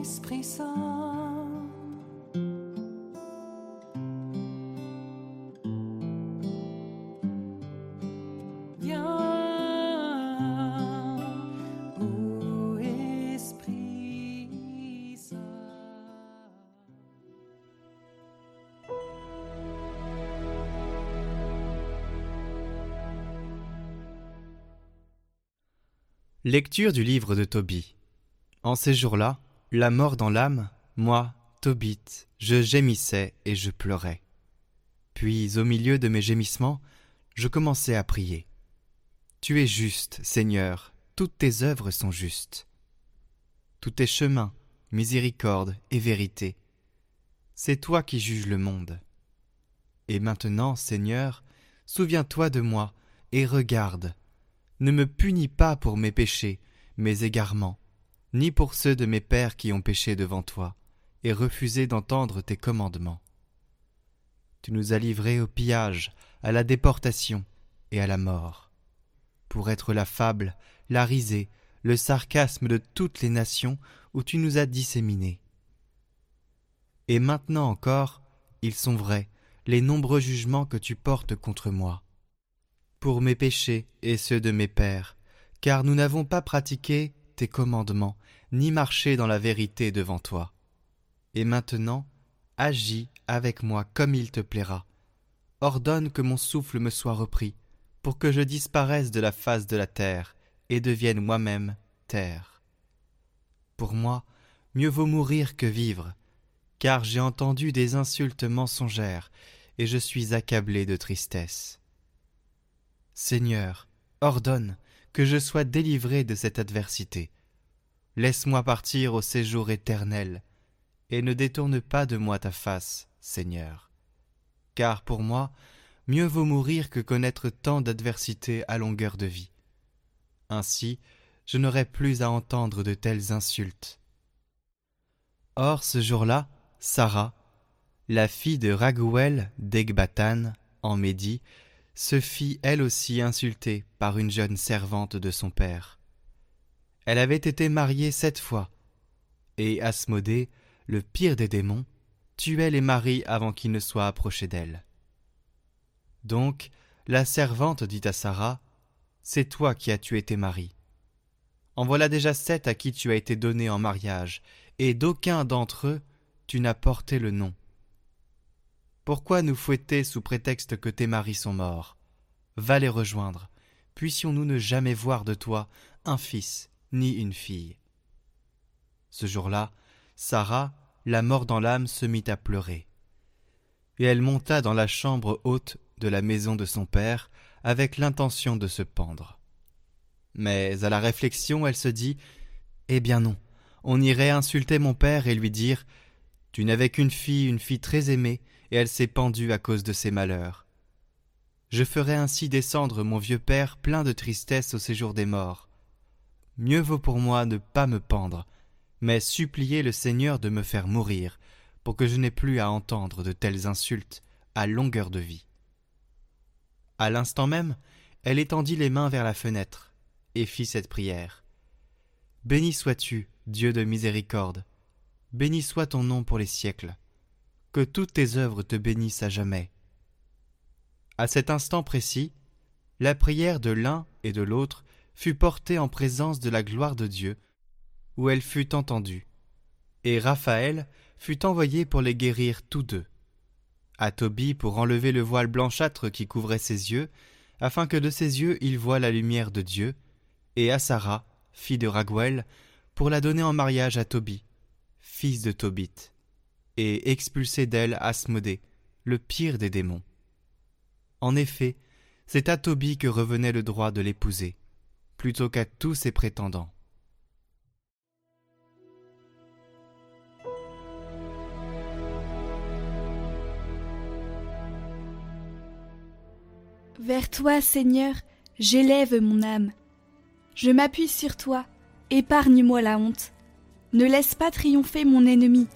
Esprit Saint. Lecture du livre de Tobie. En ces jours-là, la mort dans l'âme, moi, Tobit, je gémissais et je pleurais. Puis, au milieu de mes gémissements, je commençai à prier. Tu es juste, Seigneur, toutes tes œuvres sont justes. Tous tes chemins, miséricorde et vérité. C'est toi qui juges le monde. Et maintenant, Seigneur, souviens-toi de moi et regarde. Ne me punis pas pour mes péchés, mes égarements, ni pour ceux de mes pères qui ont péché devant toi, et refusé d'entendre tes commandements. Tu nous as livrés au pillage, à la déportation et à la mort, pour être la fable, la risée, le sarcasme de toutes les nations où tu nous as disséminés. Et maintenant encore, ils sont vrais, les nombreux jugements que tu portes contre moi pour mes péchés et ceux de mes pères, car nous n'avons pas pratiqué commandements, ni marché dans la vérité devant toi. Et maintenant, agis avec moi comme il te plaira. Ordonne que mon souffle me soit repris, pour que je disparaisse de la face de la terre, et devienne moi-même terre. Pour moi, mieux vaut mourir que vivre, car j'ai entendu des insultes mensongères, et je suis accablé de tristesse. Seigneur, ordonne que je sois délivré de cette adversité. Laisse-moi partir au séjour éternel, et ne détourne pas de moi ta face, Seigneur. Car pour moi, mieux vaut mourir que connaître tant d'adversités à longueur de vie. Ainsi, je n'aurai plus à entendre de telles insultes. Or, ce jour-là, Sarah, la fille de Raguel d'Egbatan, en Médie, se fit elle aussi insulter par une jeune servante de son père. Elle avait été mariée sept fois, et Asmodée, le pire des démons, tuait les maris avant qu'ils ne soient approchés d'elle. Donc la servante dit à Sarah, C'est toi qui as tué tes maris. En voilà déjà sept à qui tu as été donné en mariage, et d'aucun d'entre eux tu n'as porté le nom. Pourquoi nous fouetter sous prétexte que tes maris sont morts? Va les rejoindre. Puissions-nous ne jamais voir de toi un fils ni une fille. Ce jour-là, Sarah, la mort dans l'âme, se mit à pleurer. Et elle monta dans la chambre haute de la maison de son père avec l'intention de se pendre. Mais à la réflexion, elle se dit Eh bien non, on irait insulter mon père et lui dire Tu n'avais qu'une fille, une fille très aimée, et elle s'est pendue à cause de ses malheurs. Je ferai ainsi descendre mon vieux père plein de tristesse au séjour des morts. Mieux vaut pour moi ne pas me pendre, mais supplier le Seigneur de me faire mourir, pour que je n'aie plus à entendre de telles insultes à longueur de vie. À l'instant même, elle étendit les mains vers la fenêtre, et fit cette prière. Béni sois-tu, Dieu de miséricorde, béni soit ton nom pour les siècles que toutes tes œuvres te bénissent à jamais. À cet instant précis, la prière de l'un et de l'autre fut portée en présence de la gloire de Dieu, où elle fut entendue, et Raphaël fut envoyé pour les guérir tous deux. À Tobie pour enlever le voile blanchâtre qui couvrait ses yeux, afin que de ses yeux il voie la lumière de Dieu, et à Sarah, fille de Raguel, pour la donner en mariage à Tobie, fils de Tobit et expulser d'elle Asmodée, le pire des démons. En effet, c'est à Tobie que revenait le droit de l'épouser, plutôt qu'à tous ses prétendants. Vers toi, Seigneur, j'élève mon âme. Je m'appuie sur toi, épargne-moi la honte. Ne laisse pas triompher mon ennemi,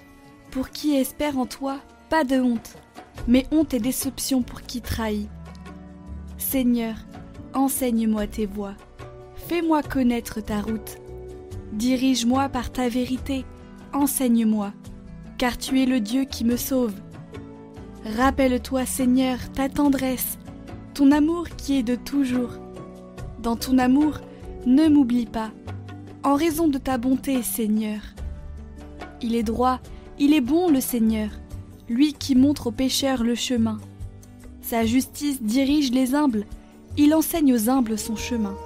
pour qui espère en toi, pas de honte, mais honte et déception pour qui trahit. Seigneur, enseigne-moi tes voies, fais-moi connaître ta route. Dirige-moi par ta vérité, enseigne-moi, car tu es le Dieu qui me sauve. Rappelle-toi, Seigneur, ta tendresse, ton amour qui est de toujours. Dans ton amour, ne m'oublie pas, en raison de ta bonté, Seigneur. Il est droit, il est bon le Seigneur, lui qui montre aux pécheurs le chemin. Sa justice dirige les humbles, il enseigne aux humbles son chemin.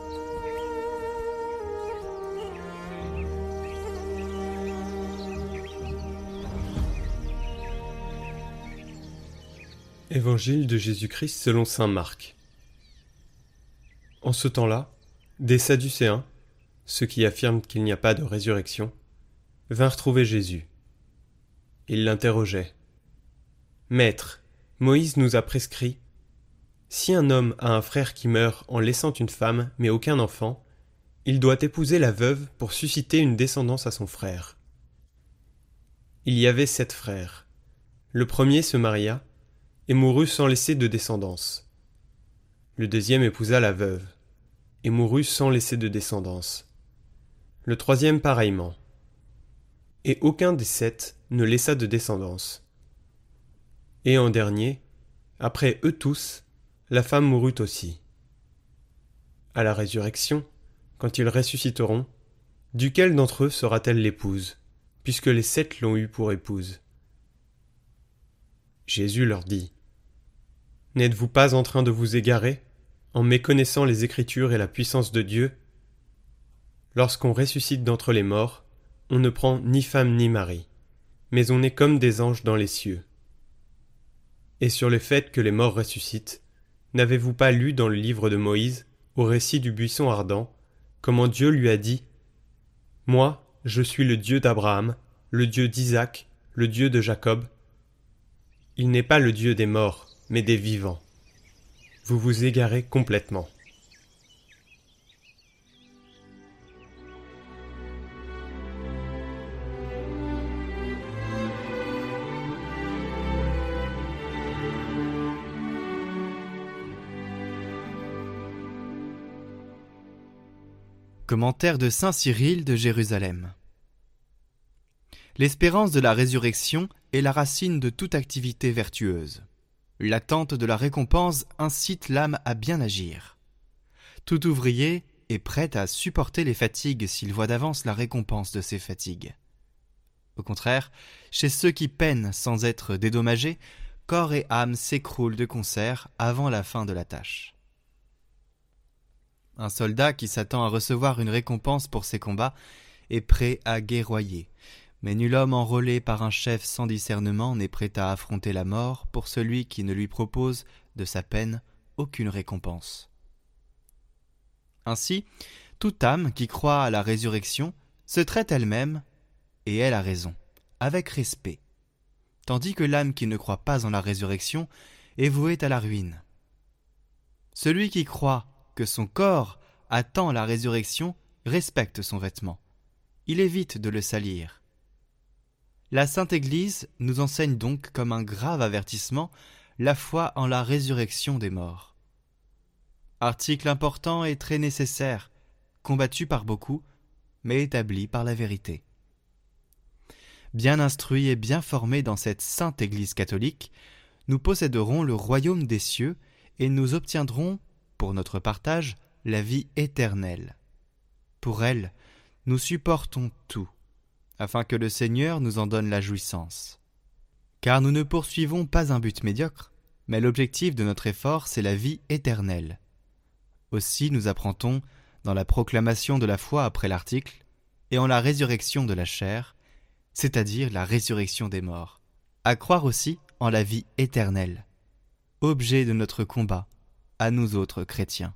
Évangile de Jésus-Christ selon Saint Marc. En ce temps-là, des Sadducéens, ceux qui affirment qu'il n'y a pas de résurrection, vinrent trouver Jésus. Ils l'interrogeaient. Maître, Moïse nous a prescrit si un homme a un frère qui meurt en laissant une femme mais aucun enfant, il doit épouser la veuve pour susciter une descendance à son frère. Il y avait sept frères. Le premier se maria et mourut sans laisser de descendance. Le deuxième épousa la veuve et mourut sans laisser de descendance. Le troisième pareillement. Et aucun des sept ne laissa de descendance. Et en dernier, après eux tous, la femme mourut aussi. À la résurrection, quand ils ressusciteront, duquel d'entre eux sera-t-elle l'épouse, puisque les sept l'ont eue pour épouse? Jésus leur dit N'êtes-vous pas en train de vous égarer, en méconnaissant les Écritures et la puissance de Dieu? Lorsqu'on ressuscite d'entre les morts, on ne prend ni femme ni mari, mais on est comme des anges dans les cieux. Et sur le fait que les morts ressuscitent, N'avez-vous pas lu dans le livre de Moïse, au récit du buisson ardent, comment Dieu lui a dit Moi, je suis le Dieu d'Abraham, le Dieu d'Isaac, le Dieu de Jacob Il n'est pas le Dieu des morts, mais des vivants. Vous vous égarez complètement. Commentaire de Saint Cyril de Jérusalem. L'espérance de la résurrection est la racine de toute activité vertueuse. L'attente de la récompense incite l'âme à bien agir. Tout ouvrier est prêt à supporter les fatigues s'il voit d'avance la récompense de ses fatigues. Au contraire, chez ceux qui peinent sans être dédommagés, corps et âme s'écroulent de concert avant la fin de la tâche. Un soldat qui s'attend à recevoir une récompense pour ses combats est prêt à guerroyer, mais nul homme enrôlé par un chef sans discernement n'est prêt à affronter la mort pour celui qui ne lui propose de sa peine aucune récompense. Ainsi, toute âme qui croit à la résurrection se traite elle-même, et elle a raison, avec respect, tandis que l'âme qui ne croit pas en la résurrection est vouée à la ruine. Celui qui croit son corps attend la résurrection respecte son vêtement. Il évite de le salir. La Sainte Église nous enseigne donc comme un grave avertissement la foi en la résurrection des morts. Article important et très nécessaire, combattu par beaucoup, mais établi par la vérité. Bien instruits et bien formés dans cette sainte Église catholique, nous posséderons le royaume des cieux et nous obtiendrons pour notre partage la vie éternelle. Pour elle, nous supportons tout, afin que le Seigneur nous en donne la jouissance. Car nous ne poursuivons pas un but médiocre, mais l'objectif de notre effort, c'est la vie éternelle. Aussi nous apprend-on, dans la proclamation de la foi après l'article, et en la résurrection de la chair, c'est-à-dire la résurrection des morts, à croire aussi en la vie éternelle, objet de notre combat, à nous autres chrétiens.